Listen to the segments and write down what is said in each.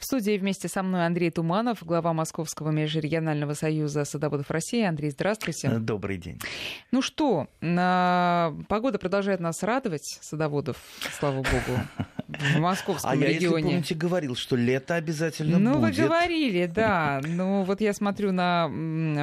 В студии вместе со мной Андрей Туманов, глава Московского межрегионального союза садоводов России. Андрей, здравствуйте. Добрый день. Ну что, погода продолжает нас радовать, садоводов, слава богу, в московском а регионе. А я, если помните, говорил, что лето обязательно ну, будет. Ну, вы говорили, да. Ну, вот я смотрю на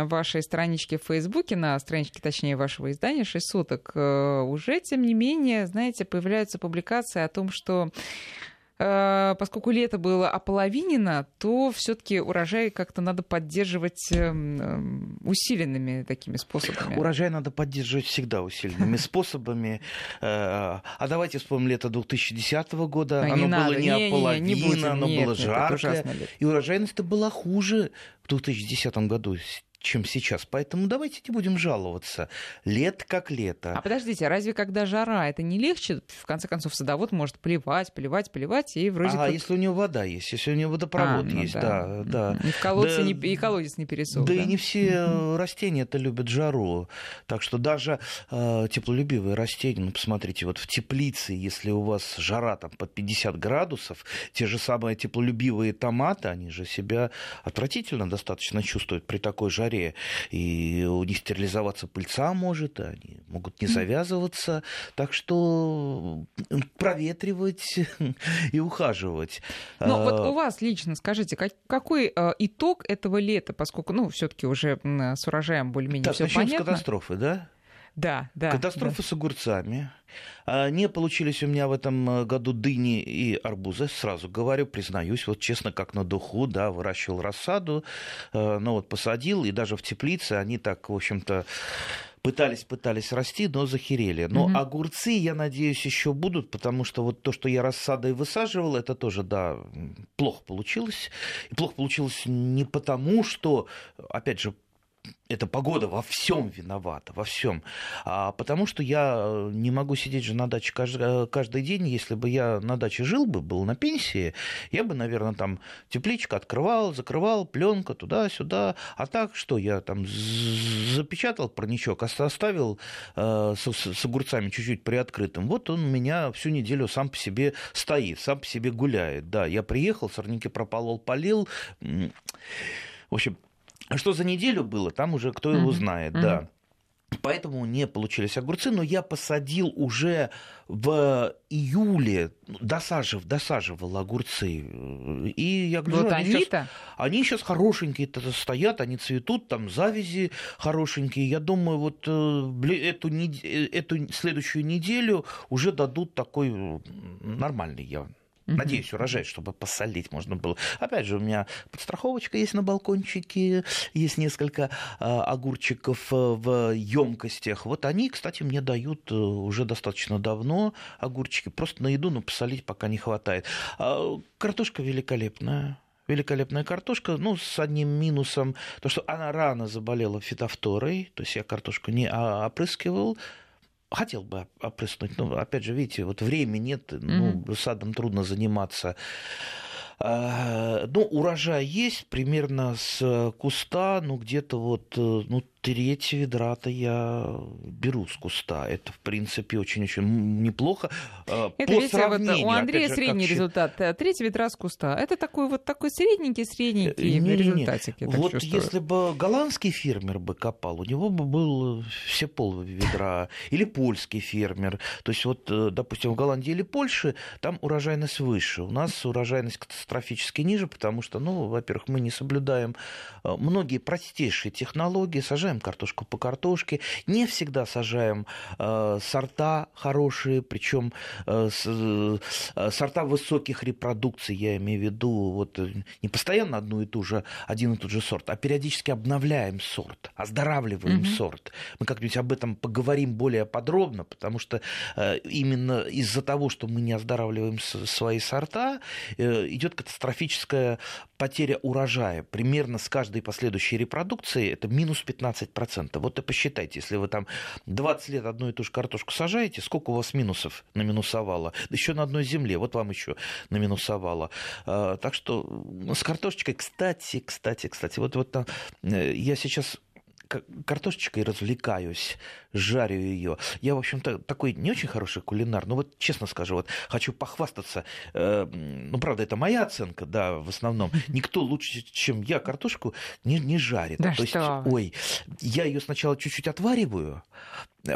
вашей страничке в Фейсбуке, на страничке, точнее, вашего издания «Шесть суток», э, уже, тем не менее, знаете, появляются публикации о том, что Э, поскольку лето было ополовинено, то все-таки урожай как-то надо поддерживать эм, эм, усиленными такими способами. Урожай надо поддерживать всегда усиленными способами. Э, а давайте вспомним лето 2010 года. А, оно не было надо. не, не ополовина, не, не, будем. оно нет, было нет, жаркое. И урожайность-то была хуже в 2010 году чем сейчас. Поэтому давайте не будем жаловаться. Лето как лето. А подождите, а разве когда жара, это не легче? В конце концов, садовод может поливать, поливать, поливать, и вроде А как... если у него вода есть, если у него водопровод а, ну есть, да, да. да. И, в колодце да, не, и колодец не пересох. Да, да и не все растения это любят жару. Так что даже э, теплолюбивые растения, ну, посмотрите, вот в теплице, если у вас жара там под 50 градусов, те же самые теплолюбивые томаты, они же себя отвратительно достаточно чувствуют при такой жаре жаре, и у них стерилизоваться пыльца может, они могут не завязываться, так что проветривать и ухаживать. Ну вот у вас лично скажите, какой э, итог этого лета, поскольку, ну, все-таки уже с урожаем более-менее все понятно. с катастрофы, да? Да, да. Катастрофа да. с огурцами. А, не получились у меня в этом э, году дыни и арбузы, сразу говорю, признаюсь, вот честно, как на духу, да, выращивал рассаду, э, ну вот посадил, и даже в теплице они так, в общем-то, пытались, пытались расти, но захерели. Но угу. огурцы, я надеюсь, еще будут, потому что вот то, что я рассадой высаживал, это тоже, да, плохо получилось. И плохо получилось не потому, что, опять же, эта погода во всем виновата, во всем. А потому что я э, не могу сидеть же на даче каждый, э, каждый день. Если бы я на даче жил бы, был на пенсии, я бы, наверное, там тепличка открывал, закрывал, пленка туда-сюда. А так что, я там запечатал парничок, оставил э, с, с огурцами чуть-чуть приоткрытым. Вот он у меня всю неделю сам по себе стоит, сам по себе гуляет. Да, я приехал, сорняки прополол, полил. В общем, что за неделю было, там уже кто его знает, да. Поэтому не получились огурцы, но я посадил уже в июле, досажив, досаживал огурцы. И я говорю, вот они, они, сейчас, они сейчас хорошенькие -то стоят, они цветут, там завязи хорошенькие. Я думаю, вот э, эту, эту следующую неделю уже дадут такой нормальный я Надеюсь, урожай, чтобы посолить можно было. Опять же, у меня подстраховочка есть на балкончике, есть несколько а, огурчиков э, в емкостях. Вот они, кстати, мне дают э, уже достаточно давно огурчики. Просто на еду, но посолить пока не хватает. А, картошка великолепная великолепная картошка, ну, с одним минусом, то, что она рано заболела фитофторой, то есть я картошку не опрыскивал, хотел бы опрыснуть, но, опять же, видите, вот времени нет, ну, садом трудно заниматься. А, ну, урожай есть примерно с куста, ну, где-то вот, э, ну, треть ведра-то я беру с куста. Это, в принципе, очень-очень неплохо. А, это, По видите, вот у Андрея же, средний как... результат. Треть ведра с куста. Это такой вот такой средненький-средненький не, результатик. Не, не. Вот чувствую. если бы голландский фермер бы копал, у него бы был все пол ведра. Или польский фермер. То есть вот, э, допустим, в Голландии или Польше там урожайность выше. У нас урожайность катастрофически ниже, потому что, ну, во-первых, мы не соблюдаем э, многие простейшие технологии, сажаем сажаем картошку по картошке, не всегда сажаем э, сорта хорошие, причем э, э, сорта высоких репродукций, я имею в виду, вот э, не постоянно одну и ту же, один и тот же сорт, а периодически обновляем сорт, оздоравливаем mm-hmm. сорт. Мы как-нибудь об этом поговорим более подробно, потому что э, именно из-за того, что мы не оздоравливаем свои сорта, э, идет катастрофическая потеря урожая. Примерно с каждой последующей репродукции это минус 15 15%. Вот и посчитайте, если вы там 20 лет одну и ту же картошку сажаете, сколько у вас минусов наминусовало? Еще на одной земле, вот вам еще наминусовало. А, так что с картошечкой, кстати, кстати, кстати, вот, вот э, я сейчас картошечкой развлекаюсь, жарю ее. Я, в общем-то, такой не очень хороший кулинар, но вот честно скажу, вот хочу похвастаться. Э, ну, правда, это моя оценка, да, в основном. Никто лучше, чем я, картошку не, не жарит. Да То что? есть, ой, я ее сначала чуть-чуть отвариваю,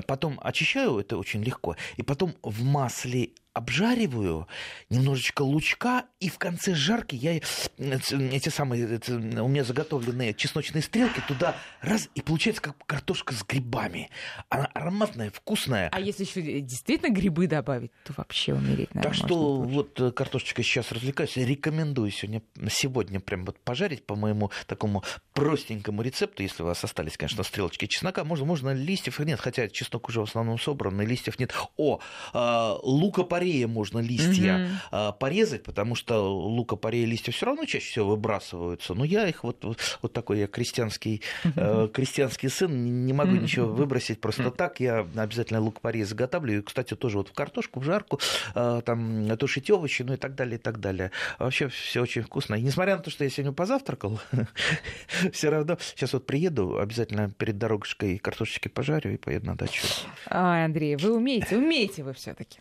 потом очищаю, это очень легко, и потом в масле обжариваю, немножечко лучка, и в конце жарки я эти самые, эти, у меня заготовленные чесночные стрелки туда раз, и получается как картошка с грибами. Она ароматная, вкусная. А если еще действительно грибы добавить, то вообще умереть, наверное, Так что вот э, картошечкой сейчас развлекаюсь, рекомендую сегодня, сегодня прям вот пожарить по моему такому простенькому рецепту, если у вас остались, конечно, стрелочки чеснока, можно, можно листьев нет, хотя чеснок уже в основном собран, и листьев нет. О, э, лука лука-порея можно листья mm-hmm. порезать, потому что лука-порея листья все равно чаще всего выбрасываются. Но я их вот, вот такой я крестьянский, mm-hmm. крестьянский сын, не могу mm-hmm. ничего выбросить просто так. Я обязательно лук-порей заготавливаю. И, кстати, тоже вот в картошку, в жарку, э, там тушить овощи, ну и так далее, и так далее. Вообще все очень вкусно. И несмотря на то, что я сегодня позавтракал, все равно сейчас вот приеду, обязательно перед дорогой картошечки пожарю и поеду на дачу. Ай, Андрей, вы умеете, умеете вы все-таки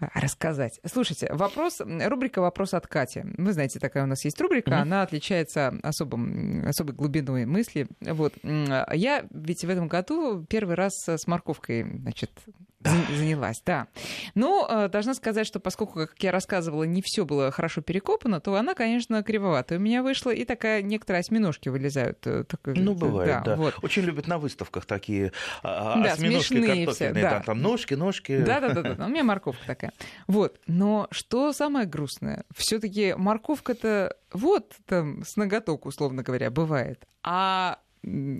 рассказать. Слушайте, вопрос, рубрика «Вопрос от Кати». Вы знаете, такая у нас есть рубрика, mm-hmm. она отличается особым, особой глубиной мысли. Вот. Я ведь в этом году первый раз с морковкой, значит, занялась, да. Но э, должна сказать, что поскольку, как я рассказывала, не все было хорошо перекопано, то она, конечно, кривоватая у меня вышла, и такая некоторые осьминожки вылезают. Э, так, ну, бывает, да. да. Вот. Очень любят на выставках такие а, да, осьминожки картофельные, все, да. там, там ножки, ножки. Да-да-да, у меня морковка такая. Вот. Но что самое грустное? все таки морковка-то вот там с ноготок, условно говоря, бывает. А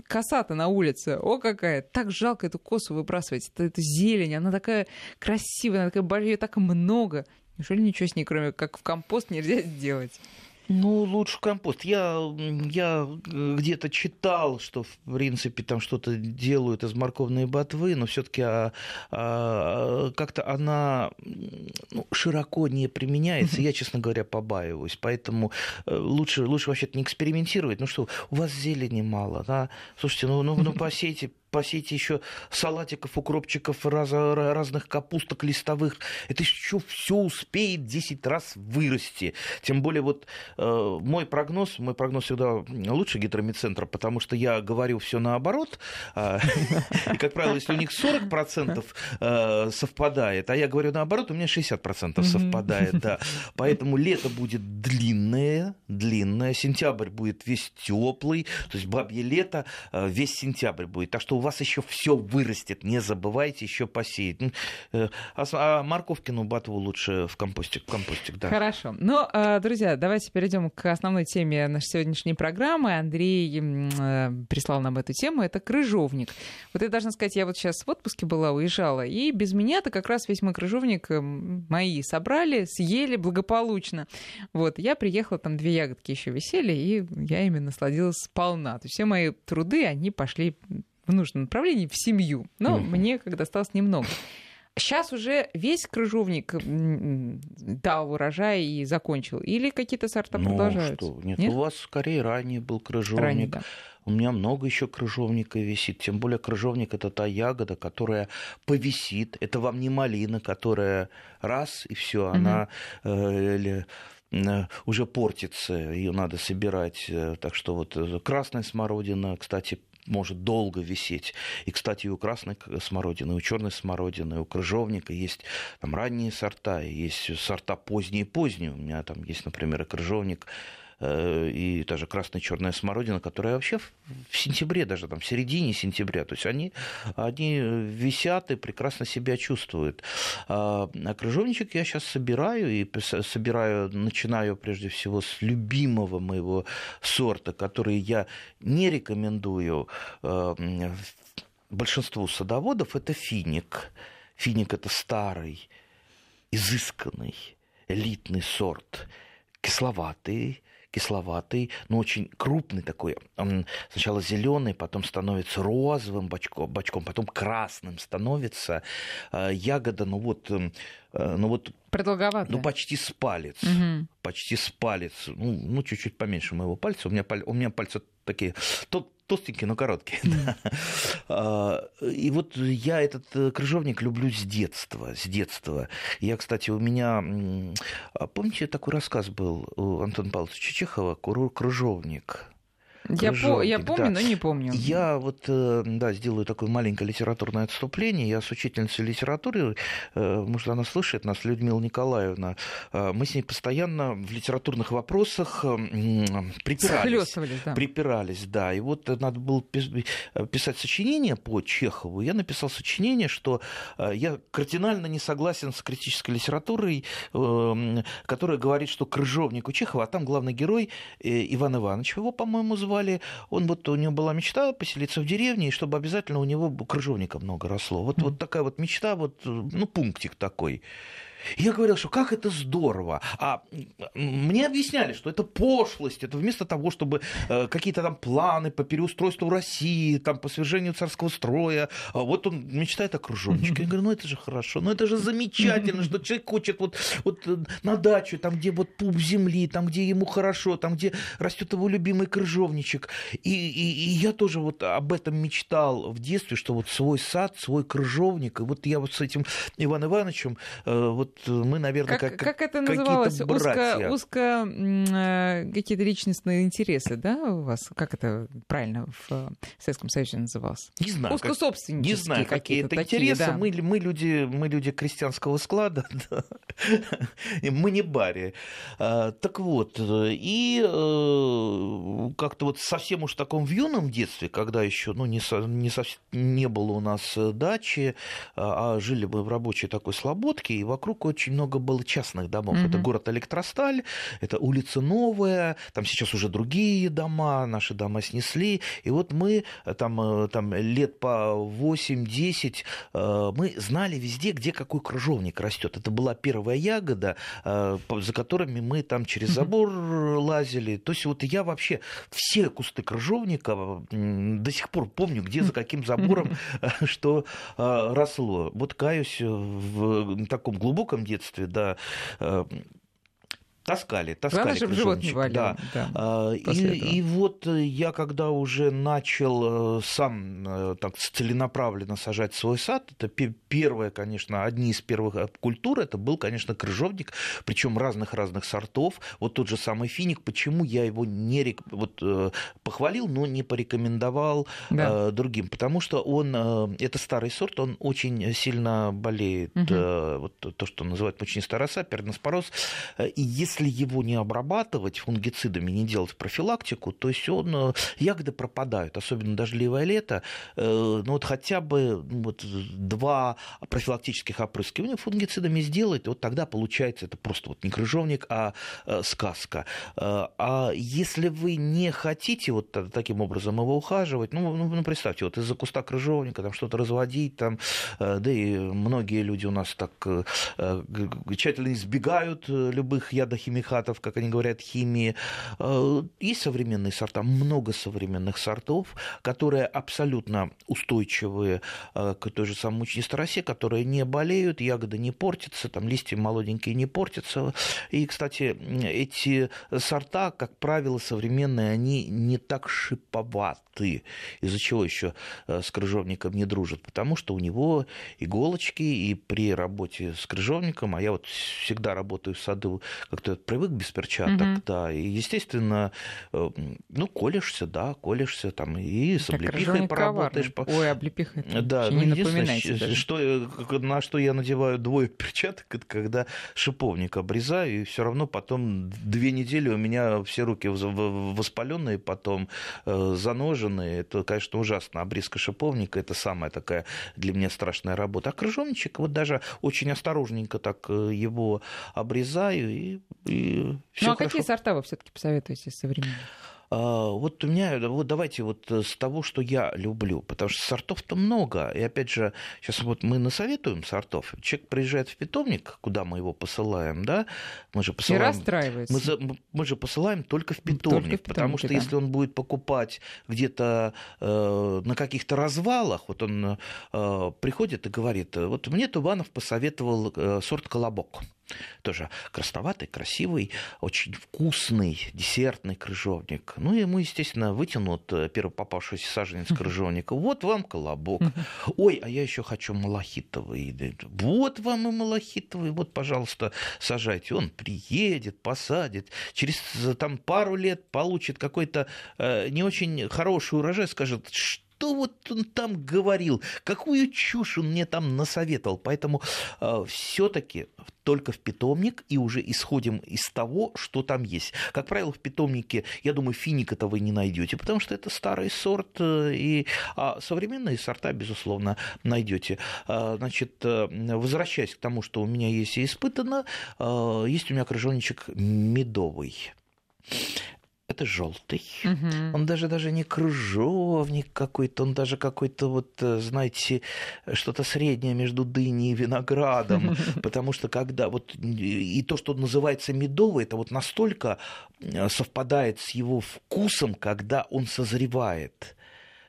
коса-то на улице, о какая, так жалко эту косу выбрасывать, это, это зелень, она такая красивая, она такая, ее так много. Неужели ничего с ней, кроме как в компост, нельзя сделать? Ну, лучше компост. Я, я э, где-то читал, что, в принципе, там что-то делают из морковной ботвы, но все-таки а, а, как-то она ну, широко не применяется. Я, честно говоря, побаиваюсь. Поэтому э, лучше, лучше вообще-то не экспериментировать. Ну что, у вас зелени мало, да? Слушайте, ну, ну, ну посейте посейте еще салатиков, укропчиков, раз, разных капусток листовых. Это еще все успеет 10 раз вырасти. Тем более вот э, мой прогноз, мой прогноз всегда лучше гидромедцентра, потому что я говорю все наоборот. Э, и, как правило, если у них 40% э, совпадает, а я говорю наоборот, у меня 60% совпадает. Да. Поэтому лето будет длинное, длинное, сентябрь будет весь теплый, то есть бабье лето э, весь сентябрь будет. Так что у вас еще все вырастет, не забывайте еще посеять. Э, а, а морковкину батву лучше в компостик, в компостик, да. Хорошо. Ну, э, друзья, давайте перейдем к основной теме нашей сегодняшней программы. Андрей э, прислал нам эту тему. Это крыжовник. Вот я должна сказать, я вот сейчас в отпуске была, уезжала, и без меня-то как раз весь мой крыжовник мои собрали, съели благополучно. Вот, я приехала, там две ягодки еще висели, и я ими насладилась сполна. То есть все мои труды, они пошли в нужном направлении, в семью. Но mm-hmm. мне как досталось немного. Сейчас уже весь крыжовник дал урожай и закончил? Или какие-то сорта ну, продолжаются? Что? Нет, Нет, у вас скорее ранее был крыжовник. Ранее, да. У меня много еще крыжовника висит. Тем более крыжовник это та ягода, которая повисит. Это вам не малина, которая раз и все, она э, э, уже портится, ее надо собирать. Э, так что вот э, красная смородина, кстати, может долго висеть. И, кстати, и у красной смородины, и у черной смородины, и у крыжовника есть там ранние сорта, есть сорта поздние-поздние. У меня там есть, например, и крыжовник и даже красная черная смородина, которая вообще в сентябре, даже там в середине сентября, то есть они, они висят и прекрасно себя чувствуют. А, а крыжовничек я сейчас собираю, и собираю, начинаю прежде всего с любимого моего сорта, который я не рекомендую э, большинству садоводов, это финик. Финик это старый, изысканный, элитный сорт, кисловатый, кисловатый, но очень крупный такой. Он сначала зеленый, потом становится розовым бочком, бочком потом красным становится. А, ягода, ну вот, э, ну вот Продолговатая. Ну, почти с палец. Угу. Почти с палец. Ну, ну, чуть-чуть поменьше моего пальца. У меня, у меня пальцы такие. Тот толстенький, но короткий. Да. И вот я этот э, крыжовник люблю с детства, с детства. Я, кстати, у меня, помните, такой рассказ был у Антона Павловича Чехова «Крыжовник»? Я, по, я помню, да. но не помню. Я вот, э, да, сделаю такое маленькое литературное отступление. Я с учительницей литературы, э, может, она слышит нас, Людмила Николаевна. Э, мы с ней постоянно в литературных вопросах припирались. да. Припирались, да. И вот надо было писать сочинение по Чехову. Я написал сочинение, что я кардинально не согласен с критической литературой, которая говорит, что крыжовник у Чехова, а там главный герой Иван Иванович, его, по-моему, звали звали. Он вот, у него была мечта поселиться в деревне, и чтобы обязательно у него крыжовника много росло. Вот, вот такая вот мечта, вот, ну, пунктик такой. Я говорил, что как это здорово. А мне объясняли, что это пошлость. Это вместо того, чтобы э, какие-то там планы по переустройству России, там, по свержению царского строя. А вот он мечтает о кружочке. Я говорю, ну это же хорошо, ну это же замечательно, что человек хочет вот, вот э, на дачу, там, где вот пуп земли, там, где ему хорошо, там, где растет его любимый крыжовничек. И, и, и я тоже вот об этом мечтал в детстве, что вот свой сад, свой крыжовник. И вот я вот с этим Иваном Ивановичем э, вот вот мы, наверное, как, как, как это называлось? Узко, узко э, какие-то личностные интересы, да, у вас? Как это правильно в Советском Союзе называлось? Не знаю. Узко собственнические Не знаю, какие это интересы. Да. Мы, мы, люди, мы люди крестьянского склада, да. мы не бари. А, так вот, и э, как-то вот совсем уж в таком в юном детстве, когда еще ну, не, не, не было у нас дачи, а, а жили мы в рабочей такой слободке, и вокруг вокруг очень много было частных домов. Угу. Это город Электросталь, это улица Новая, там сейчас уже другие дома, наши дома снесли. И вот мы э, там, э, там лет по 8-10 э, мы знали везде, где какой крыжовник растет. Это была первая ягода, за которыми мы там через забор лазили. То есть вот я вообще все кусты крыжовника до сих пор помню, где за каким забором что росло. Вот каюсь в таком глубоком глубоком детстве, да, э, Таскали, таскали. Главное, чтобы живот не болел. Да. Да, а, и, и вот э, я, когда уже начал э, сам э, так целенаправленно сажать свой сад, это первое, конечно, одни из первых культур, это был, конечно, крыжовник, причем разных-разных сортов. Вот тот же самый финик, почему я его не вот, похвалил, но не порекомендовал да. другим, потому что он, это старый сорт, он очень сильно болеет, угу. вот то, что называют мучнистая роса, перноспороз, и если если его не обрабатывать фунгицидами, не делать профилактику, то есть он, э, ягоды пропадают, особенно дождливое лето. Э, ну вот хотя бы ну, вот, два профилактических опрыскивания фунгицидами сделать, вот тогда получается это просто вот не крыжовник, а э, сказка. А если вы не хотите вот таким образом его ухаживать, ну, ну, ну представьте, вот из-за куста крыжовника там что-то разводить, там, да и многие люди у нас так тщательно избегают любых ядохимических химикатов, как они говорят, химии. Э, есть современные сорта, много современных сортов, которые абсолютно устойчивые э, к той же самой мучнистой росе, которые не болеют, ягоды не портятся, там листья молоденькие не портятся. И, кстати, эти сорта, как правило, современные, они не так шиповаты. Из-за чего еще э, с крыжовником не дружат? Потому что у него иголочки, и при работе с крыжовником, а я вот всегда работаю в саду как-то привык без перчаток, угу. да, и, естественно, э, ну, колешься, да, колешься там, и с облепихой поработаешь. Коварный. Ой, облепиха, да, ну, не что, на что я надеваю двое перчаток, это когда шиповник обрезаю, и все равно потом две недели у меня все руки воспаленные, потом э, заноженные, это, конечно, ужасно, обрезка шиповника, это самая такая для меня страшная работа. А крыжовничек, вот даже очень осторожненько так э, его обрезаю, и и ну а хорошо. какие сорта вы все-таки посоветуете современные? А, вот у меня, вот давайте вот с того, что я люблю, потому что сортов-то много. И опять же, сейчас вот мы насоветуем сортов. Человек приезжает в питомник, куда мы его посылаем, да, мы же посылаем... И расстраивается. Мы, мы же посылаем только в питомник, только в питомнике, потому что да. если он будет покупать где-то э, на каких-то развалах, вот он э, приходит и говорит, вот мне Тубанов посоветовал э, сорт колобок. Тоже красноватый, красивый, очень вкусный десертный крыжовник. Ну, и ему, естественно, вытянут э, первый попавшийся саженец крыжовника. Вот вам колобок. Ой, а я еще хочу малахитовый. Вот вам и малахитовый. Вот, пожалуйста, сажайте. Он приедет, посадит. Через э, там пару лет получит какой-то э, не очень хороший урожай, скажет, что что вот он там говорил, какую чушь он мне там насоветовал. Поэтому э, все-таки только в питомник и уже исходим из того, что там есть. Как правило, в питомнике, я думаю, финик этого вы не найдете, потому что это старый сорт, э, и а современные сорта, безусловно, найдете. А, значит, э, возвращаясь к тому, что у меня есть и испытано, э, есть у меня крыжовничек медовый это желтый. Угу. Он даже даже не кружовник какой-то, он даже какой-то вот, э, знаете, что-то среднее между дыней и виноградом, потому что когда вот и то, что называется медовый, это вот настолько э, совпадает с его вкусом, когда он созревает.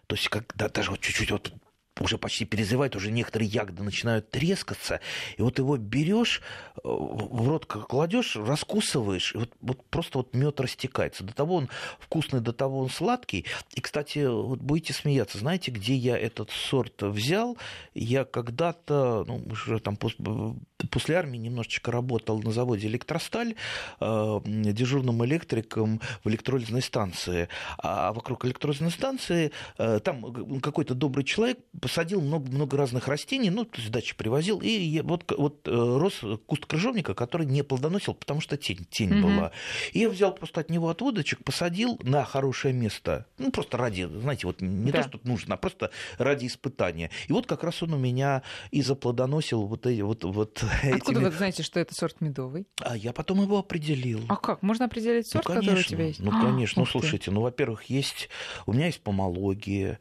То есть, когда даже вот чуть-чуть вот уже почти перезревает, уже некоторые ягоды начинают трескаться, и вот его берешь, э, в рот кладешь, раскусываешь, и вот, вот просто вот мед растекается. До того он вкусный, до того он сладкий. И, кстати, вот будете смеяться, знаете, где я этот сорт взял? Я когда-то, ну, уже там после армии немножечко работал на заводе «Электросталь» э, дежурным электриком в электролизной станции. А вокруг электролизной станции э, там какой-то добрый человек посадил много-много разных растений, ну, то есть дачи привозил, и вот, вот э, рос куст крыжовника, который не плодоносил, потому что тень, тень угу. была. И я взял просто от него отводочек, посадил на хорошее место, ну, просто ради, знаете, вот не да. то, что нужно, а просто ради испытания. И вот как раз он у меня и заплодоносил вот эти вот, вот Откуда этими... вы знаете, что это сорт медовый? А я потом его определил. А как? Можно определить сорт, ну, конечно, который у тебя есть? Ну, конечно. А, ну, слушайте, ну, во-первых, есть... У меня есть помология.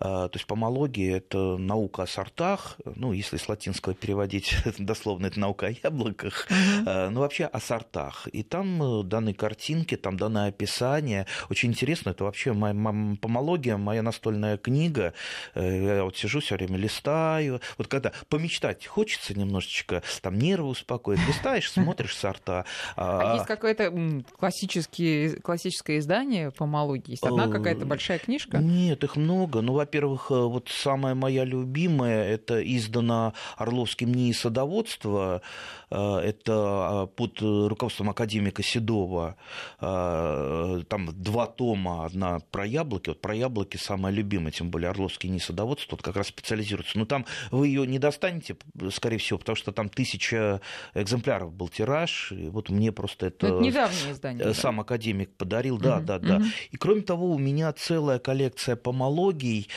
А, то есть помология – это наука о сортах. Ну, если с латинского переводить дословно, это наука о яблоках. Uh-huh. Ну, вообще о сортах. И там э, даны картинки, там даны описание. Очень интересно. Это вообще моя, моя помология, моя настольная книга. Э, я вот сижу все время, листаю. Вот когда помечтать хочется немножечко, там нервы успокоить, листаешь, смотришь сорта. А, а есть какое-то классическое, издание помологии? Есть одна какая-то большая книжка? Нет, их много. Ну, во-первых, э, вот самая моя любимая, это издана Орловским НИИ садоводства, э, это э, под руководством академика Седова, там два тома, одна про яблоки, вот про яблоки самая любимая, тем более Орловский НИИ садоводства, вот как раз специализируется. Но там вы ее не достанете, скорее всего, потому что там тысяча экземпляров был тираж, и вот мне просто это, это недавнее издание, сам да? академик подарил, да, угу, да, да. Угу. И кроме того, у меня целая коллекция помологий,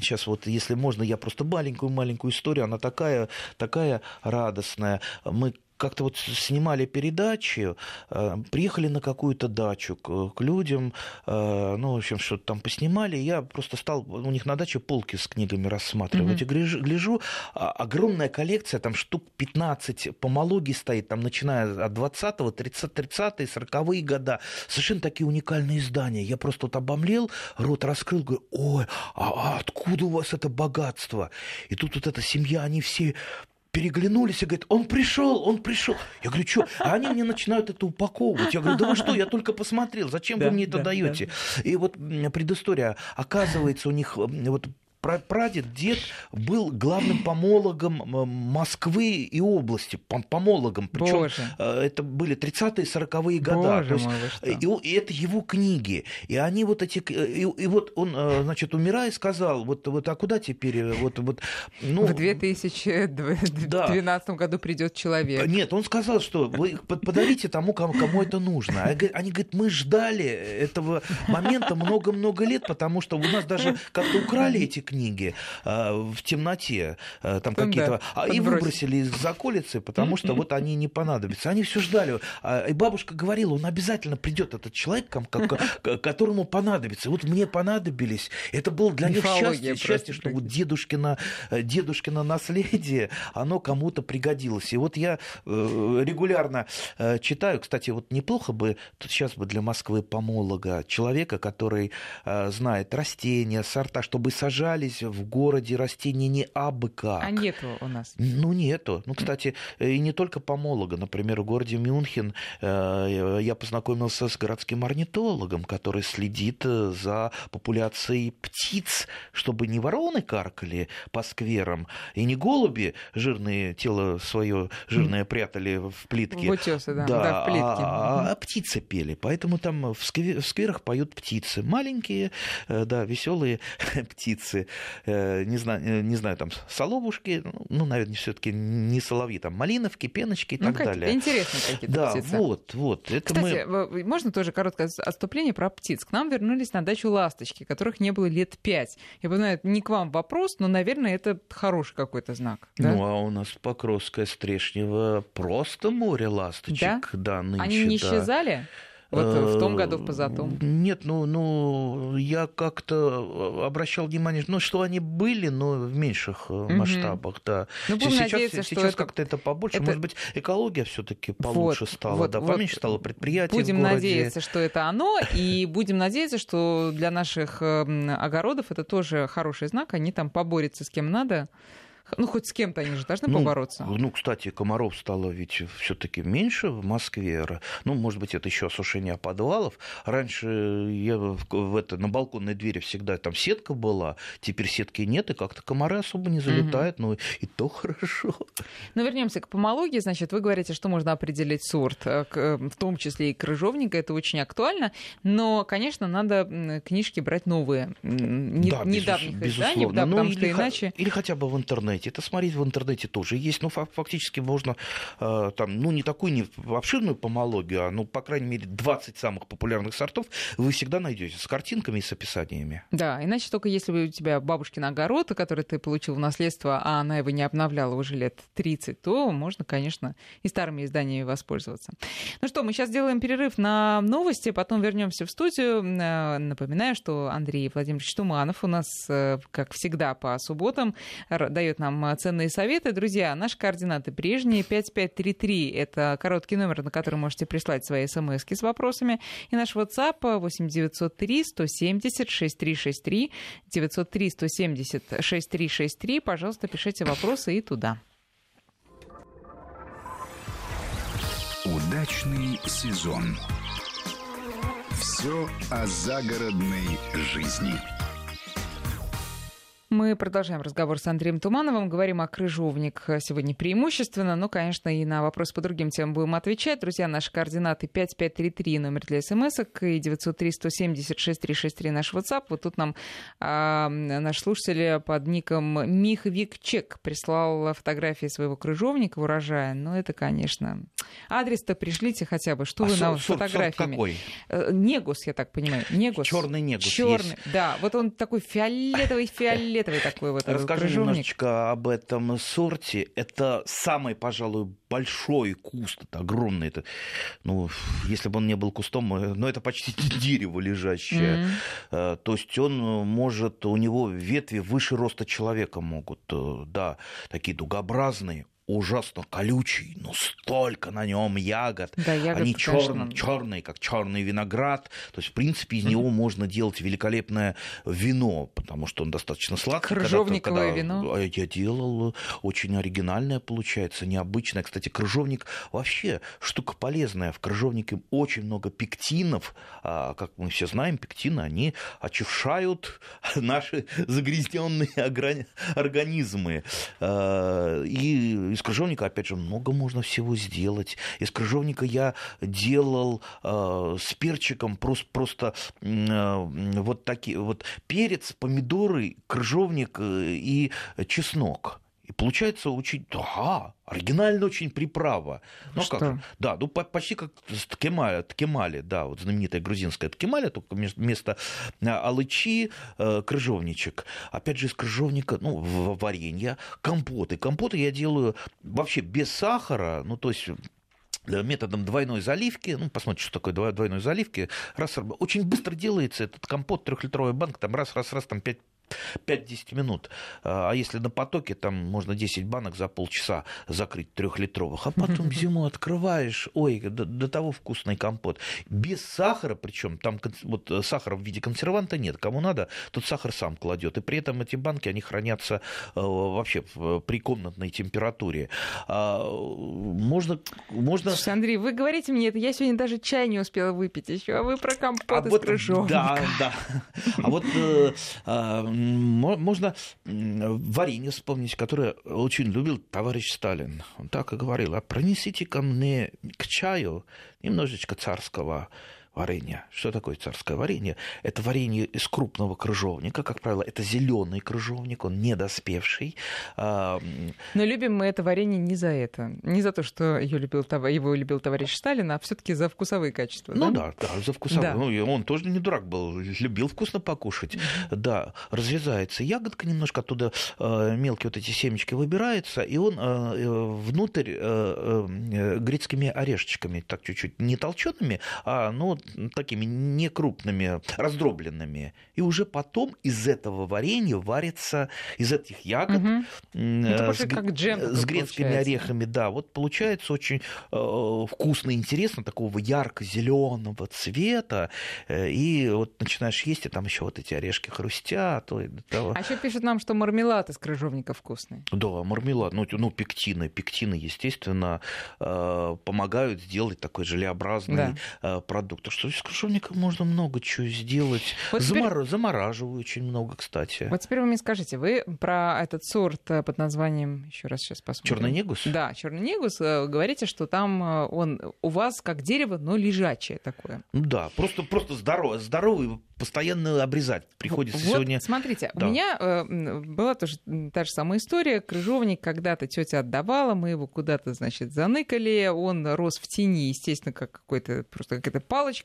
Сейчас вот, если можно, я просто маленькую-маленькую историю, она такая, такая радостная. Мы как-то вот снимали передачи, э, приехали на какую-то дачу к, к людям, э, ну, в общем, что-то там поснимали, я просто стал у них на даче полки с книгами рассматривать, mm-hmm. и гляжу, гляжу, а, огромная коллекция, там штук 15 помологий стоит, там начиная от 20-го, 30 30-е, 40-е года, совершенно такие уникальные издания, я просто вот обомлел, рот раскрыл, говорю, ой, а, а откуда у вас это богатство? И тут вот эта семья, они все переглянулись и говорят, он пришел, он пришел. Я говорю, что? А они мне начинают это упаковывать. Я говорю, да вы что, я только посмотрел, зачем да, вы мне это да, даете? Да. И вот предыстория. Оказывается, у них вот прадед, дед был главным помологом Москвы и области, помологом. Причем э, это были 30-е, 40-е годы. Боже мой, и, и это его книги. И они вот эти... И, и вот он, э, значит, умирая, сказал, вот, вот а куда теперь? Вот, вот, ну, В 2012 да. году придет человек. Нет, он сказал, что вы подарите тому, кому, кому это нужно. Они говорят, мы ждали этого момента много-много лет, потому что у нас даже как-то украли эти книги э, в темноте, э, там какие-то, да, и выбросили из заколицы, потому что вот они не понадобятся. Они все ждали. А, и бабушка говорила, он обязательно придет этот человек, которому понадобится. Вот мне понадобились. Это было для них счастье, счастье, что вот дедушкино, э, дедушкино наследие, оно кому-то пригодилось. И вот я регулярно читаю, кстати, вот неплохо бы, сейчас бы для Москвы помолога, человека, который знает растения, сорта, чтобы сажали развивались в городе растения не абы как. А нету у нас? Ну, нету. Ну, кстати, и не только помолога. Например, в городе Мюнхен я познакомился с городским орнитологом, который следит за популяцией птиц, чтобы не вороны каркали по скверам, и не голуби жирные тело свое жирное прятали в плитке. В утёсы, да, да, да в плитке. А, а птицы пели. Поэтому там в скверах поют птицы. Маленькие, э, да, веселые птицы. Э, не знаю, э, не знаю, там соловушки, ну, наверное, все-таки не соловьи, там малиновки, пеночки и ну, так далее. Интересные какие-то да, птицы. Вот, вот. Это Кстати, мы... можно тоже короткое отступление про птиц? К нам вернулись на дачу ласточки, которых не было лет пять. Я понимаю, не к вам вопрос, но, наверное, это хороший какой-то знак. Да? Ну, а у нас Покровская, Стрешнева просто море ласточек. Да, да нынче, Они не да. исчезали? Вот в том году, в позатом. Нет, ну, ну я как-то обращал внимание, ну, что они были, но в меньших угу. масштабах, да. Ну, будем сейчас надеяться, сейчас что как-то это побольше. Это... Может быть, экология все-таки получше вот, стала, вот, да, поменьше вот. стало предприятий Будем надеяться, что это оно, и будем надеяться, что для наших эм, огородов это тоже хороший знак, они там поборются с кем надо. Ну, хоть с кем-то они же должны ну, побороться. Ну, кстати, комаров стало ведь все-таки меньше в Москве. Ну, может быть, это еще осушение подвалов. Раньше я в это, на балконной двери всегда там сетка была, теперь сетки нет, и как-то комары особо не залетают. Угу. Ну, и то хорошо. Ну, вернемся к помологии. Значит, вы говорите, что можно определить сорт, э, в том числе и крыжовника. Это очень актуально. Но, конечно, надо книжки брать новые, не, да, недавних безус, изданий, да, ну, потому или что иначе... Или хотя бы в интернете интернете. Это смотреть в интернете тоже есть. Ну, фактически можно э, там, ну, не такую не обширную помологию, а, ну, по крайней мере, 20 самых популярных сортов вы всегда найдете с картинками и с описаниями. Да, иначе только если у тебя бабушкин огород, который ты получил в наследство, а она его не обновляла уже лет 30, то можно, конечно, и старыми изданиями воспользоваться. Ну что, мы сейчас сделаем перерыв на новости, потом вернемся в студию. Э, напоминаю, что Андрей Владимирович Туманов у нас, э, как всегда, по субботам дает нам нам ценные советы. Друзья, наши координаты прежние. 5533 — это короткий номер, на который можете прислать свои смс с вопросами. И наш WhatsApp 8903 170 6363 903 170 6363. Пожалуйста, пишите вопросы и туда. Удачный сезон. Все о загородной жизни. Мы продолжаем разговор с Андреем Тумановым. Говорим о крыжовниках сегодня преимущественно. Но, конечно, и на вопросы по другим темам будем отвечать. Друзья, наши координаты 5533, номер для смс и 903 170 6363 наш WhatsApp. Вот тут нам а, наш слушатель под ником Мих Викчек прислал фотографии своего крыжовника урожая. Ну, это, конечно... Адрес-то пришлите хотя бы. Что а вы сорт, нам фотографиями? какой? Э, негус, я так понимаю. Негус. Черный негус Черный, да. Вот он такой фиолетовый, фиолетовый фиолетовый такой вот Расскажи крыжовник. немножечко об этом сорте. Это самый, пожалуй, большой куст, это огромный. Это, ну, если бы он не был кустом, э, ну, это почти дерево лежащее. Mm-hmm. То есть он может, у него ветви выше роста человека могут, э, да, такие дугообразные, ужасно колючий, но столько на нем ягод. Да, ягод, Они черные, черные, как черный виноград. То есть, в принципе, из него можно делать великолепное вино, потому что он достаточно сладкий. Крыжовниковое когда, когда вино. Я делал очень оригинальное, получается, необычное. Кстати, крыжовник вообще штука полезная. В крыжовнике очень много пектинов. А, как мы все знаем, пектины, они очищают наши загрязненные организмы. А, и из крыжовника, опять же, много можно всего сделать. Из крыжовника я делал э, с перчиком просто, просто э, вот такие вот перец, помидоры, крыжовник э, и чеснок. И получается очень, да, оригинально очень приправа. Ну Что? как? Да, ну почти как ткемали, ткемали, да, вот знаменитая грузинская ткемали, только вместо а, алычи э, крыжовничек. Опять же из крыжовника, ну, варенье, компоты. Компоты я делаю вообще без сахара, ну, то есть методом двойной заливки, ну, посмотрите, что такое двойной заливки, раз, очень быстро делается этот компот, трехлитровая банка, там раз, раз, раз, там 5 5-10 минут. А если на потоке, там можно 10 банок за полчаса закрыть трехлитровых, а потом зимой открываешь, ой, до, до того вкусный компот. Без сахара, причем там вот сахара в виде консерванта нет. Кому надо, тот сахар сам кладет. И при этом эти банки, они хранятся э, вообще при комнатной температуре. А, можно... можно... Слушайте, Андрей, вы говорите мне это, я сегодня даже чай не успела выпить еще, а вы про компот а из вот, крыжовника. Да, да. А вот э, э, можно варенье вспомнить, которое очень любил товарищ Сталин. Он так и говорил, а пронесите ко мне к чаю немножечко царского варенье. Что такое царское варенье? Это варенье из крупного крыжовника, как правило, это зеленый крыжовник, он недоспевший. Но любим мы это варенье не за это, не за то, что ее любил, его любил товарищ Сталин, а все-таки за вкусовые качества. Ну да, да, да за вкусовые. Да. Ну, он тоже не дурак был, любил вкусно покушать. Mm-hmm. Да, разрезается ягодка немножко, оттуда э, мелкие вот эти семечки выбираются, и он э, э внутрь грецкими орешечками, так чуть-чуть не толчеными, а ну такими некрупными, раздробленными. И уже потом из этого варенья варится, из этих ягод угу. с, как джем с грецкими получается. орехами, да, вот получается очень э, вкусно, интересно, такого ярко-зеленого цвета. Э, и вот начинаешь есть, и там еще вот эти орешки хрустят. То, того. А еще пишут нам, что мармелад из крыжовника вкусный. Да, мармелад, ну, ну пектины, пектины, естественно, э, помогают сделать такой желеобразный да. Э, продукт что из крыжовника можно много чего сделать. Вот Замор... теперь... Замораживаю очень много, кстати. Вот теперь вы мне скажите, вы про этот сорт э, под названием, еще раз сейчас посмотрим. Черный негус? Да, черный негус. Э, говорите, что там э, он у вас как дерево, но лежачее такое. Да, просто, просто здоровый, здоровый постоянно обрезать приходится вот, сегодня. Смотрите, да. у меня э, была тоже та же самая история. Крыжовник когда-то тетя отдавала, мы его куда-то, значит, заныкали. Он рос в тени, естественно, как какой-то просто какая-то палочка.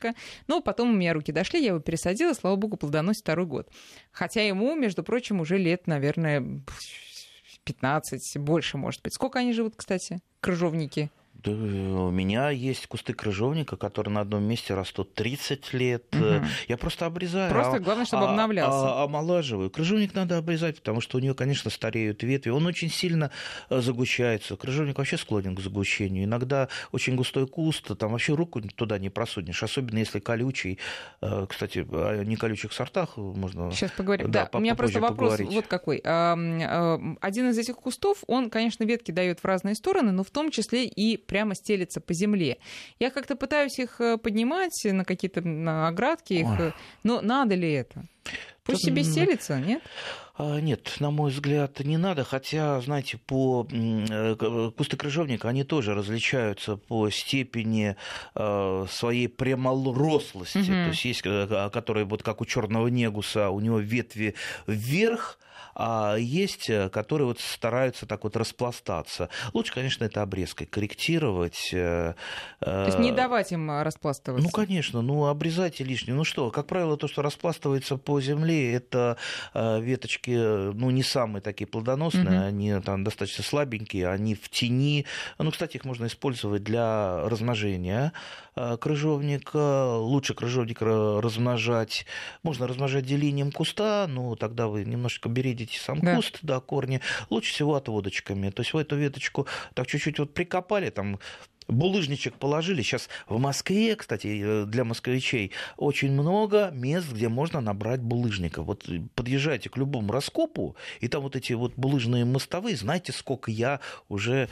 Но потом у меня руки дошли, я его пересадила, слава богу, плодоносит второй год. Хотя ему, между прочим, уже лет, наверное, 15, больше, может быть. Сколько они живут, кстати, крыжовники? У меня есть кусты крыжовника, которые на одном месте растут 30 лет. Угу. Я просто обрезаю. Просто главное, чтобы а, обновлялся. А, омолаживаю. Крыжовник надо обрезать, потому что у него, конечно, стареют ветви. Он очень сильно э, загущается. Крыжовник вообще склонен к загущению. Иногда очень густой куст, там вообще руку туда не просунешь, особенно если колючий. Э, кстати, о неколючих сортах можно... Сейчас поговорим. Да, да у меня просто вопрос поговорить. вот какой. Один из этих кустов, он, конечно, ветки дает в разные стороны, но в том числе и прямо стелется по земле. Я как-то пытаюсь их э, поднимать на какие-то на оградки, их, э, но надо ли это? Пусть себе стелится, нет? А, нет, на мой взгляд, не надо, хотя, знаете, по э, кусты крыжовника, они тоже различаются по степени своей пряморослости, угу. то есть есть, которые вот как у черного негуса, у него ветви вверх, а есть, э, которые вот стараются так вот распластаться. Лучше, конечно, это обрезкой корректировать. Э, то есть не э, давать им распластываться? Ну, конечно, ну, обрезайте лишнее. Ну что, как правило, то, что распластывается по земле, это веточки, ну, не самые такие плодоносные, угу. они там достаточно слабенькие, они в тени. Ну, кстати, их можно использовать для размножения крыжовника. Лучше крыжовник размножать. Можно размножать делением куста, но тогда вы немножечко берете видите сам да. куст, да, корни, лучше всего отводочками. То есть в эту веточку так чуть-чуть вот прикопали, там булыжничек положили. Сейчас в Москве, кстати, э, для москвичей очень много мест, где можно набрать булыжников. Вот подъезжайте к любому раскопу, и там вот эти вот булыжные мостовые, знаете, сколько я уже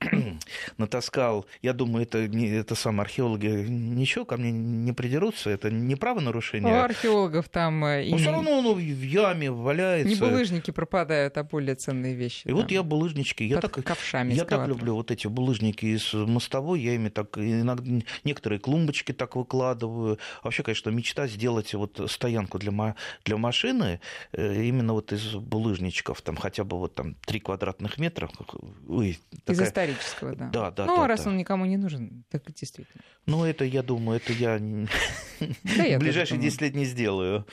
натаскал. Я думаю, это, не, это сам археологи ничего ко мне не придерутся, это не правонарушение. У археологов там... Э, и... Ну, все равно он в яме валяется. Не булыжники пропадают, а более ценные вещи. И там. вот я булыжнички, я так, ковшами я так люблю вот эти булыжники из мостовой, я ими так иногда некоторые клумбочки так выкладываю. Вообще, конечно, мечта сделать вот стоянку для, для машины э, именно вот из булыжничков, там хотя бы вот там 3 квадратных метра. Ой, такая исторического, да. Да, да, ну, да, раз да. он никому не нужен, так действительно. Ну, это, я думаю, это я в ближайшие тоже думаю. 10 лет не сделаю.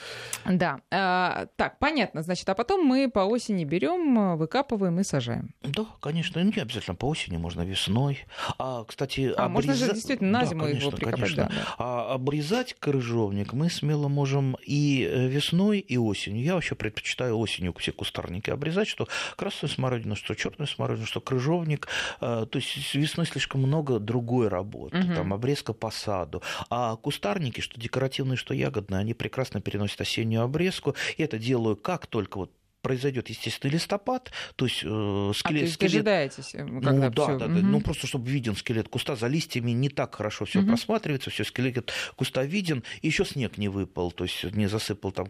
Да. А, так, понятно. Значит, а потом мы по осени берем, выкапываем и сажаем. Да, конечно, не обязательно по осени, можно весной. А, кстати, А, можно же действительно на зиму его прикопать. А обрезать крыжовник мы смело можем и э, весной, и осенью. Я вообще предпочитаю осенью все кустарники обрезать, что красную смородину, что черную смородину, что крыжовник. Э, То есть весной слишком много другой работы, Мгм. там обрезка по саду. А кустарники, что декоративные, что ягодные, они прекрасно переносят осеннюю обрезку. И это делаю как только вот произойдет естественный листопад, то есть э, А, то скелет, есть скелет дожидаетесь, э, когда ну, да, всё- да, да. Мгм. Ну, просто чтобы виден скелет куста. За листьями не так хорошо все Мгм. просматривается, все скелет куста виден. И еще снег не выпал, то есть не засыпал там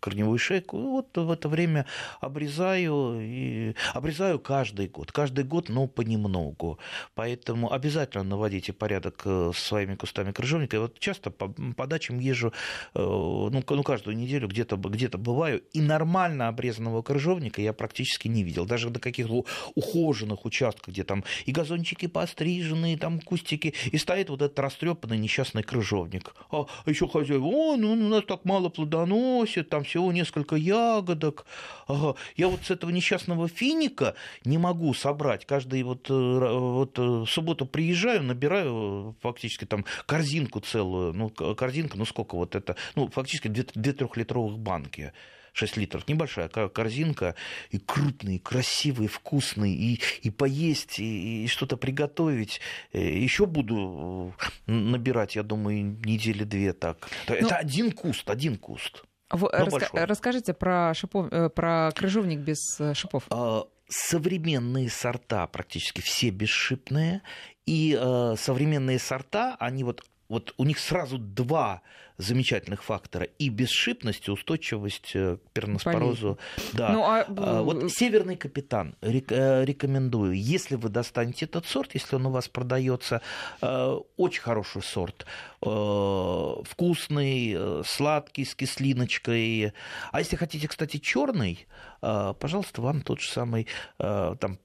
корневую шейку. Вот в это время обрезаю и обрезаю каждый год. Каждый год, но понемногу. Поэтому обязательно наводите порядок э, со своими кустами крыжовника. И вот часто по, по дачам езжу, э, ну, ну, каждую неделю где-то где бываю, и нормально обрезанного крыжовника я практически не видел. Даже до каких-то ухоженных участков, где там и газончики пострижены, и там кустики, и стоит вот этот растрепанный несчастный крыжовник. А еще хозяева, о, ну у нас так мало плодоносит, там всего несколько ягодок. Ага. Я вот с этого несчастного финика не могу собрать. Каждый вот, э, вот э, субботу приезжаю, набираю э, фактически там корзинку целую. Ну, корзинка, ну сколько вот это? Ну, фактически две, две трехлитровых банки. 6 литров, небольшая ко- корзинка, и крупный, и красивый, и вкусный, и, и поесть, и, и что-то приготовить. Еще буду э, набирать, я думаю, недели две так. Это один куст, один куст. В- Ну, раска- расскажите про, шипов, э, про крыжовник без э, шипов. А, Современные сорта практически все бесшипные, и э, современные сорта, они вот вот у них сразу два замечательных фактора. И бесшипность, и устойчивость э, к перноспорозу. Да. Ну, а, А, Вот северный капитан э, рекомендую. Если вы достанете этот сорт, если он у вас продается, э, очень хороший сорт, вкусный, сладкий, с кислиночкой. А если хотите, кстати, черный, пожалуйста, вам тот же самый там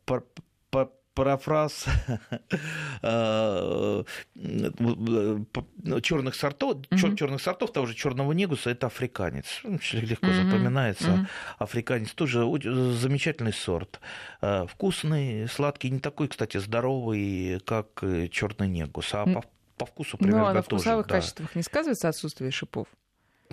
парафраз черных сортов, Мгм. черных сортов того же черного негуса, это африканец. Очень легко запоминается. Африканец тоже очень замечательный сорт. Э, Вкусный, сладкий, не такой, кстати, здоровый, как черный негус, а по, по вкусу Ну, примерно а на тоже. вкусовых да. качествах не сказывается отсутствие шипов?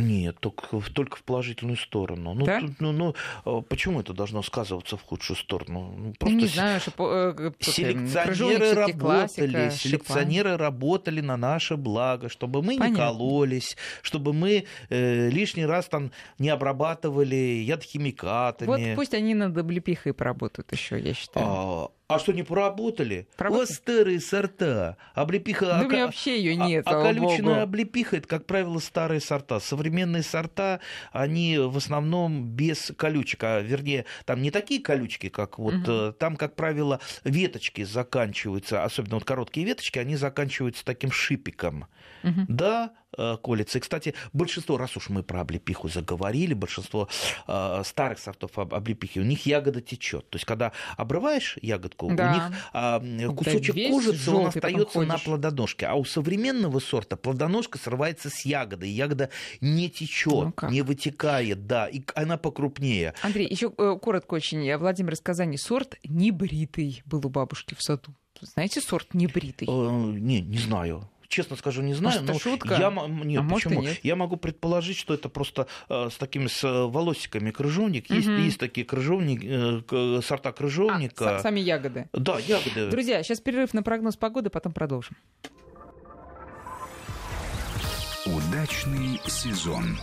Нет, только, в- только в положительную сторону. Ну, Да? тут, ну, ну, э, почему это должно сказываться в худшую сторону? Ну, Ну, не с- знаю, шипо... э, Селекционеры классика, работали, с селекционеры работали на наше благо, чтобы мы не Понятно. кололись, чтобы мы э, лишний раз там не обрабатывали ядохимикатами. Вот пусть они над облепихой поработают еще, я считаю. А, а что, не поработали? Поработали. Вот старые сорта. Облепиха... Да у меня ока- вообще ее а- нет, а, колючная богу. облепиха это, как правило, старые сорта. Современные сорта, они в основном без колючек, а вернее, там не такие колючки, как вот э, там, как правило, веточки заканчиваются, особенно вот короткие веточки, они заканчиваются таким шипиком. Мгм. Да, колется. И, кстати, большинство, раз уж мы про облепиху заговорили, большинство э, старых сортов об- облепихи, у них ягода течет. То есть, когда обрываешь ягодку, Да. у них м, кусочек весь кожицы, он остается на плодоножке. А у современного сорта плодоножка срывается с ягоды, и ягода не Ну течет, как? не вытекает, да, и она покрупнее. Андрей, еще коротко очень. э, Владимир из Казани. Сорт небритый был у бабушки в саду. Знаете, сорт небритый? Э, не, не знаю. Честно скажу, не знаю. Может, это но шутка? Я, нет, А может, нет. Я могу предположить, что это просто э, с такими с э, волосиками крыжовник. Есть, Мгм. есть такие крыжовник, э, сорта А, крыжовника. с- сами ягоды. Да, ягоды. Друзья, сейчас перерыв на прогноз погоды, потом продолжим. Удачный сезон.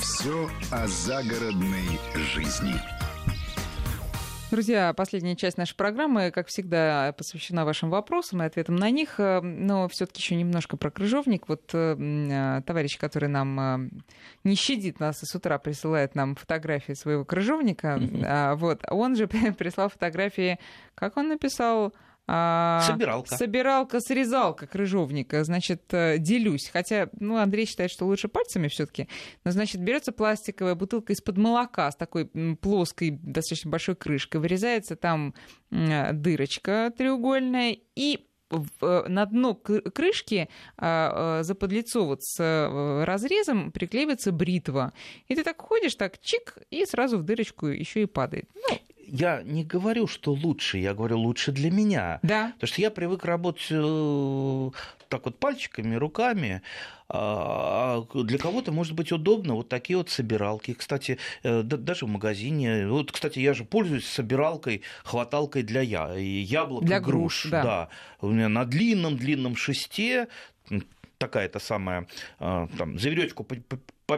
Все о загородной жизни. Друзья, последняя часть нашей программы, как всегда, посвящена вашим вопросам и ответам на них, э, но все-таки еще немножко про крыжовник. Вот э, э, товарищ, который нам не щадит нас и с утра присылает нам фотографии своего крыжовника, а, вот, он же прислал фотографии, как он написал, Собиралка. Собиралка-срезалка крыжовника. Значит, э, делюсь. Хотя, ну, Андрей считает, что лучше пальцами все таки Но, значит, берется пластиковая бутылка из-под молока с такой плоской, достаточно большой крышкой. Вырезается там дырочка треугольная и э, на дно крышки а, а, за подлицо вот с э, разрезом приклеивается бритва. И ты так ходишь, так чик, и сразу в дырочку еще и падает. Ну, Я не говорю, что лучше, я говорю лучше для меня. да. Потому что я привык работать э, так вот пальчиками, руками. А для кого-то может быть удобно вот такие вот собиралки. Кстати, э, да- даже в магазине. Вот, кстати, я же пользуюсь собиралкой, хваталкой для я, яблок, Для и груш. груш, да. У меня на длинном-длинном шесте такая-то самая, э, там, за веревочку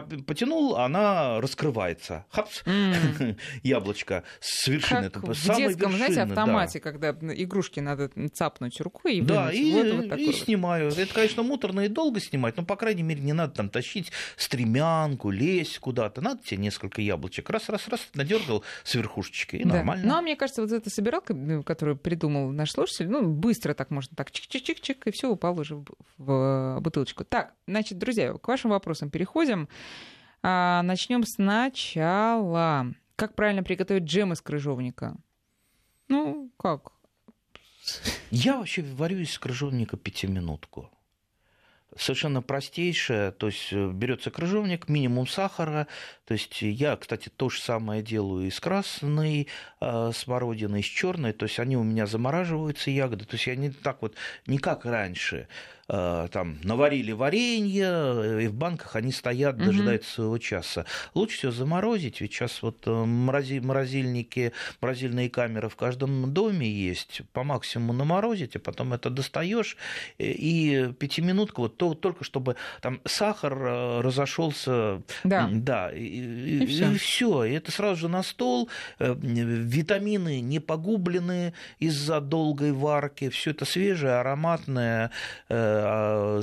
потянул, она раскрывается. Хапс, яблочко с вершины. Как в детском, знаете, да. автомате, когда игрушки надо цапнуть рукой и Да, вынуть. и, Вот, вот и такой вот. снимаю. Это, конечно, муторно и долго снимать, но, по крайней мере, не надо там тащить стремянку, лезть куда-то. Надо тебе несколько яблочек. Раз-раз-раз надергал с верхушечки, и Да. нормально. Ну, а мне кажется, вот эта собиралка, м, которую придумал наш слушатель, ну, быстро так можно, так чик-чик-чик-чик, и все упало уже в бутылочку. Так, значит, друзья, к вашим вопросам переходим. А, начнем сначала. Как правильно приготовить джем из крыжовника? Ну, как? Я вообще варю из крыжовника пятиминутку. Совершенно простейшая, то есть э, берется крыжовник, минимум сахара. То есть я, кстати, то же самое делаю и с красной э, смородиной, и с черной. То есть они у меня замораживаются ягоды. То есть я не так вот, не как раньше. Э, Там наварили варенье, э, и в банках они стоят, Мгм. дожидаются своего часа. Лучше всего заморозить, ведь сейчас вот э, морози- морозильники, морозильные камеры в каждом доме есть. По максимуму наморозить, а потом это достаешь и пятиминутка, вот то- только чтобы там сахар разошелся, Да. да, и, И всё. все, и это сразу же на стол, витамины не погублены из-за долгой варки, все это свежее, ароматное,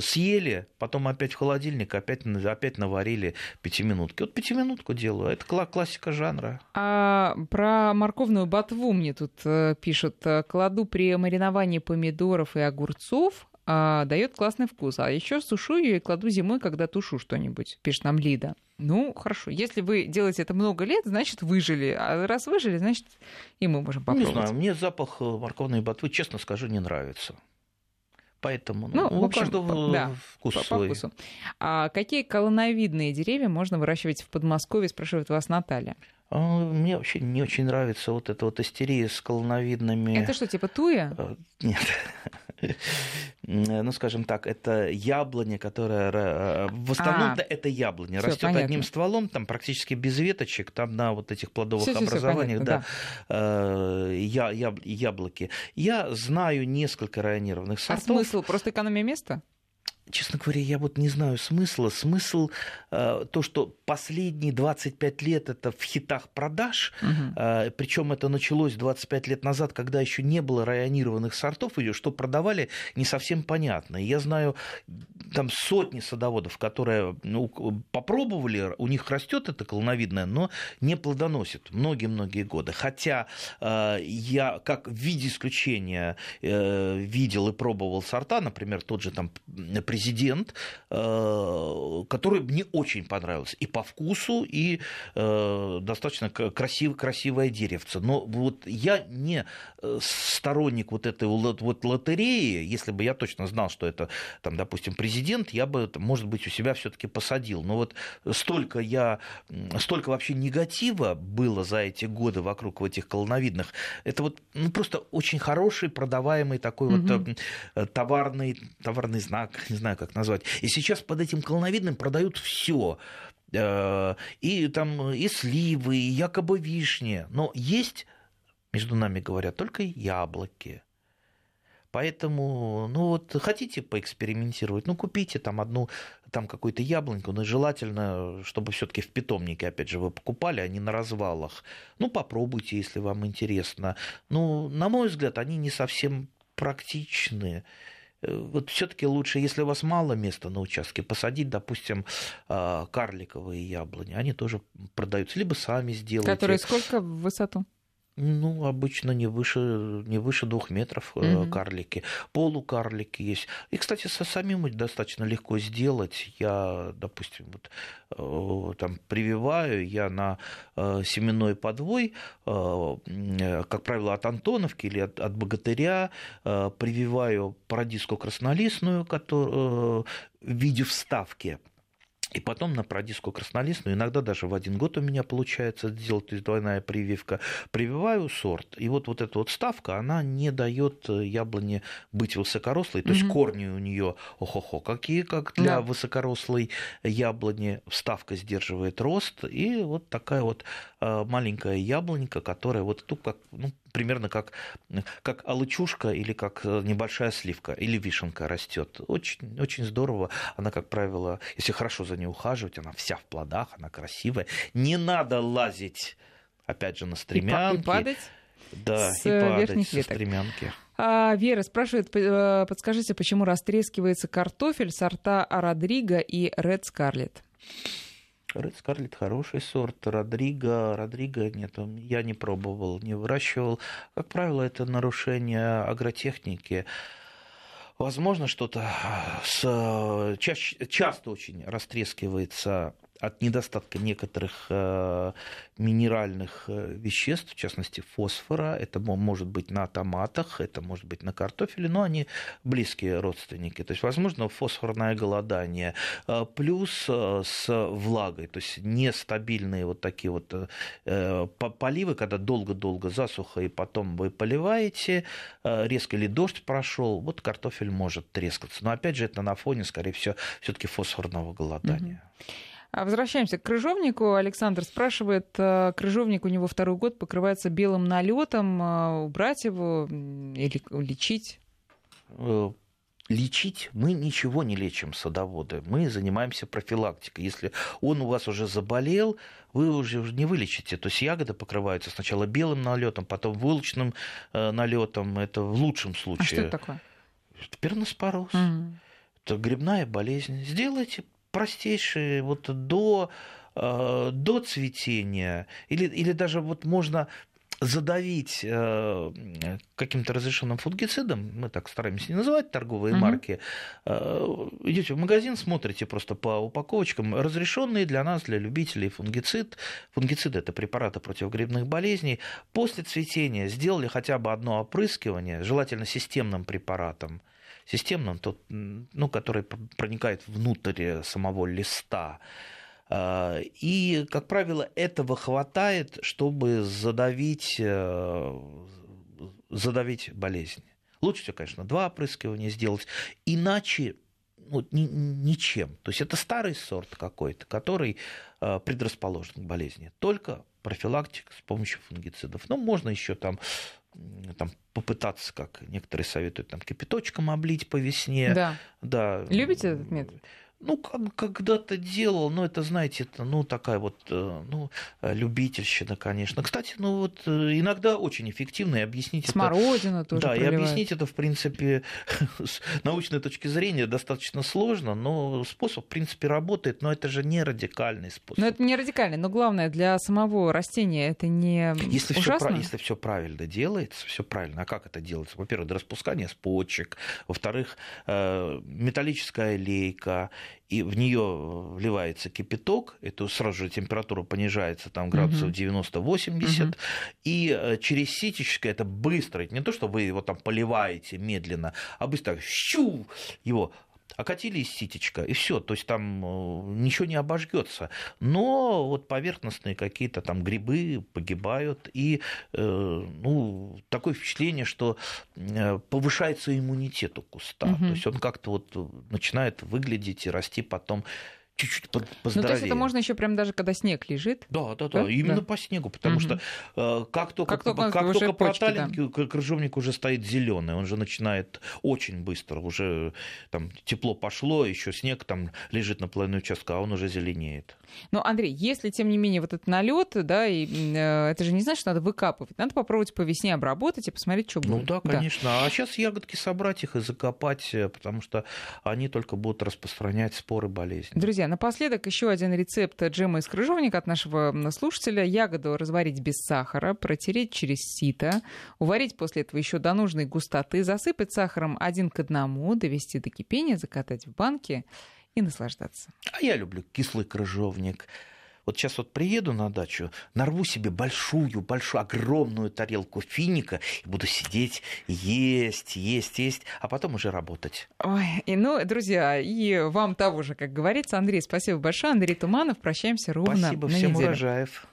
съели, потом опять в холодильник, опять, опять наварили пятиминутки. Вот пятиминутку делаю, это кла- классика жанра. А про морковную ботву мне тут э, пишут. Кладу при мариновании помидоров и огурцов, а, дает классный вкус. А еще сушу ее и кладу зимой, когда тушу что-нибудь, пишет нам Лида. Ну, хорошо. Если вы делаете это много лет, значит, выжили. А раз выжили, значит, и мы можем Не попробовать. знаю, мне запах э, морковной ботвы, честно скажу, не нравится. Поэтому ну, Ну, в у общем, каждого да, вкус По, по свой. вкусу. А какие колоновидные деревья можно выращивать в Подмосковье, спрашивает вас Наталья. А, Мне вообще не очень нравится вот эта вот истерия с колоновидными... Это что, типа туя? Э, Нет. Ну, скажем так, это яблоня, которая... э, В основном-то это яблоня. А. Растет одним стволом, там практически без веточек, там на вот этих плодовых образованиях, понятно, да, э, я- яб- яблоки. Я знаю несколько районированных А сортов. смысл? Просто экономия места? Честно говоря, я вот не знаю смысла. Смысл э, то, что последние 25 лет это в хитах продаж, Мгм. причем это началось 25 лет назад, когда еще не было районированных сортов, и что продавали, не совсем понятно. Я знаю там сотни садоводов, которые ну, попробовали, у них растет это колоновидное, но не плодоносит многие-многие годы. Хотя э, я как в виде исключения э, видел и пробовал сорта, например, тот же там президент, э, который мне очень понравился и по вкусу, и э, достаточно красив, красивое деревце. Но вот я не э, сторонник вот этой вот лотереи, если бы я точно знал, что это, там, допустим, президент, я бы, может быть, у себя все-таки посадил. Но вот столько я, столько вообще негатива было за эти годы вокруг этих колоновидных, это вот ну, просто очень хороший, продаваемый такой вот Мгм. э, товарный, товарный знак, не знаю, как назвать. И сейчас под этим колоновидным продают все. И там и сливы, и якобы вишни. Но есть, между нами говоря, только яблоки. Поэтому, ну вот, хотите поэкспериментировать, ну купите там одну, там какую-то яблоньку, но желательно, чтобы все-таки в питомнике, опять же, вы покупали, а не на развалах. Ну попробуйте, если вам интересно. Ну, на мой взгляд, они не совсем практичны. Вот все-таки лучше, если у вас мало места на участке, посадить, допустим, а, карликовые яблони. Они тоже продаются. Либо сами сделайте. Которые сколько в высоту? Ну, обычно не выше, не выше двух метров mm-hmm. карлики. Полукарлики есть. И, кстати, со самим достаточно легко сделать. Я, допустим, вот, там прививаю я на семенной подвой, как правило, от Антоновки или от, от Богатыря, прививаю парадиску краснолистную, которую, в виде вставки и потом на продиску краснолистную, иногда даже в один год у меня получается сделать, то есть двойная прививка, прививаю сорт. И вот, вот эта вот ставка, она не дает яблоне быть высокорослой, то есть mm-hmm. корни у нее охо-хо, какие, как для yeah. высокорослой яблони, вставка сдерживает рост, и вот такая вот э, маленькая яблонька, которая вот тут как, ну, примерно как, как алычушка или как э, небольшая сливка или вишенка растет. Очень, очень здорово. Она, как правило, если хорошо за ней ухаживать, она вся в плодах, она красивая. Не надо лазить, опять же, на стремянки. И, падать? Да, с и падать верхних со веток. стремянки. А, Вера спрашивает, э, подскажите, почему растрескивается картофель сорта Родриго и Ред Скарлетт? Ред Скарлетт хороший сорт. Родриго, Родриго нет, я не пробовал, не выращивал. Как правило, это нарушение агротехники. Возможно, что-то с... чаще, часто очень растрескивается от недостатка некоторых э, минеральных э, веществ, в частности фосфора. Это может быть на томатах, это может быть на картофеле, но они близкие родственники. То есть, возможно, фосфорное голодание. Э, плюс с влагой, то есть нестабильные вот такие вот поливы, когда долго-долго засуха, и потом вы поливаете, резко или дождь прошел, вот картофель может трескаться. Но опять же, это на фоне, скорее всего, все-таки фосфорного голодания. Угу. А возвращаемся к крыжовнику. Александр спрашивает, э, крыжовник у него второй год покрывается белым налетом, э, убрать его или лечить? Э, лечить мы ничего не лечим садоводы, мы занимаемся профилактикой. Если он у вас уже заболел, вы уже не вылечите. То есть ягоды покрываются сначала белым налетом, потом вылочным налетом. Это в лучшем случае. А что это такое? Это перноспороз. Угу. Это грибная болезнь. Сделайте простейшие вот до, э, до цветения, или, или даже вот можно задавить э, каким-то разрешенным фунгицидом, мы так стараемся не называть торговые mm-hmm. марки, э, идете в магазин, смотрите просто по упаковочкам, разрешенные для нас, для любителей фунгицид. Фунгицид это препараты против грибных болезней. После цветения сделали хотя бы одно опрыскивание, желательно системным препаратом, системным, тот, ну, который проникает внутрь самого листа. А, и, как правило, этого хватает, чтобы задавить, э, задавить болезнь. Лучше всего, конечно, два опрыскивания сделать. Иначе вот, ни, ничем. То есть это старый сорт какой-то, который э, предрасположен к болезни. Только профилактика с помощью фунгицидов. Но можно еще там там, попытаться, как некоторые советуют, там, кипяточком облить по весне. Да. да. Любите этот метод? Ну, как, когда-то делал, но это, знаете, это, ну, такая вот, э, ну, любительщина, конечно. Кстати, ну, вот э, иногда очень эффективно, и объяснить Смородина это... тоже Да, проливают. и объяснить это, в принципе, с научной точки зрения достаточно сложно, но способ, в принципе, работает, но это же не радикальный способ. Но это не радикальный, но главное, для самого растения это не если ужасно? Все, если все правильно делается, все правильно. А как это делается? Во-первых, до распускания с почек, во-вторых, э, металлическая лейка, и в нее вливается кипяток, это сразу же температура понижается там градусов угу. 90-80, угу. и э, через ситечко это быстро, это не то, что вы его там поливаете медленно, а быстро щу его окатили из ситечка, и все, то есть там э, ничего не обожгется. Но вот поверхностные какие-то там грибы погибают, и э, ну, такое впечатление, что э, повышается иммунитет у куста. Угу. То есть он как-то вот начинает выглядеть и расти потом чуть-чуть поздоровее. Ну, то есть это можно еще прям даже когда снег лежит? Да, да, да, да? именно да. по снегу, потому угу. что э, как только, как только, как только проталинки, да. крыжовник уже стоит зеленый, он же начинает очень быстро, уже там тепло пошло, еще снег там лежит на половину участка, а он уже зеленеет. Но, Андрей, если, тем не менее, вот этот налет, да, и, э, это же не значит, что надо выкапывать. Надо попробовать по весне обработать и посмотреть, что ну будет. Ну да, конечно. Да. А сейчас ягодки собрать их и закопать, э, потому что они только будут распространять споры болезни. Друзья, Друзья, напоследок еще один рецепт джема из крыжовника от нашего слушателя. Ягоду разварить без сахара, протереть через сито, уварить после этого еще до нужной густоты, засыпать сахаром один к одному, довести до кипения, закатать в банке и наслаждаться. А я люблю кислый крыжовник. Вот сейчас вот приеду на дачу, нарву себе большую, большую, огромную тарелку финика и буду сидеть, есть, есть, есть, а потом уже работать. Ой, и ну, друзья, и вам того же, как говорится. Андрей, спасибо большое. Андрей Туманов. Прощаемся ровно Спасибо, на всем неделю. урожаев.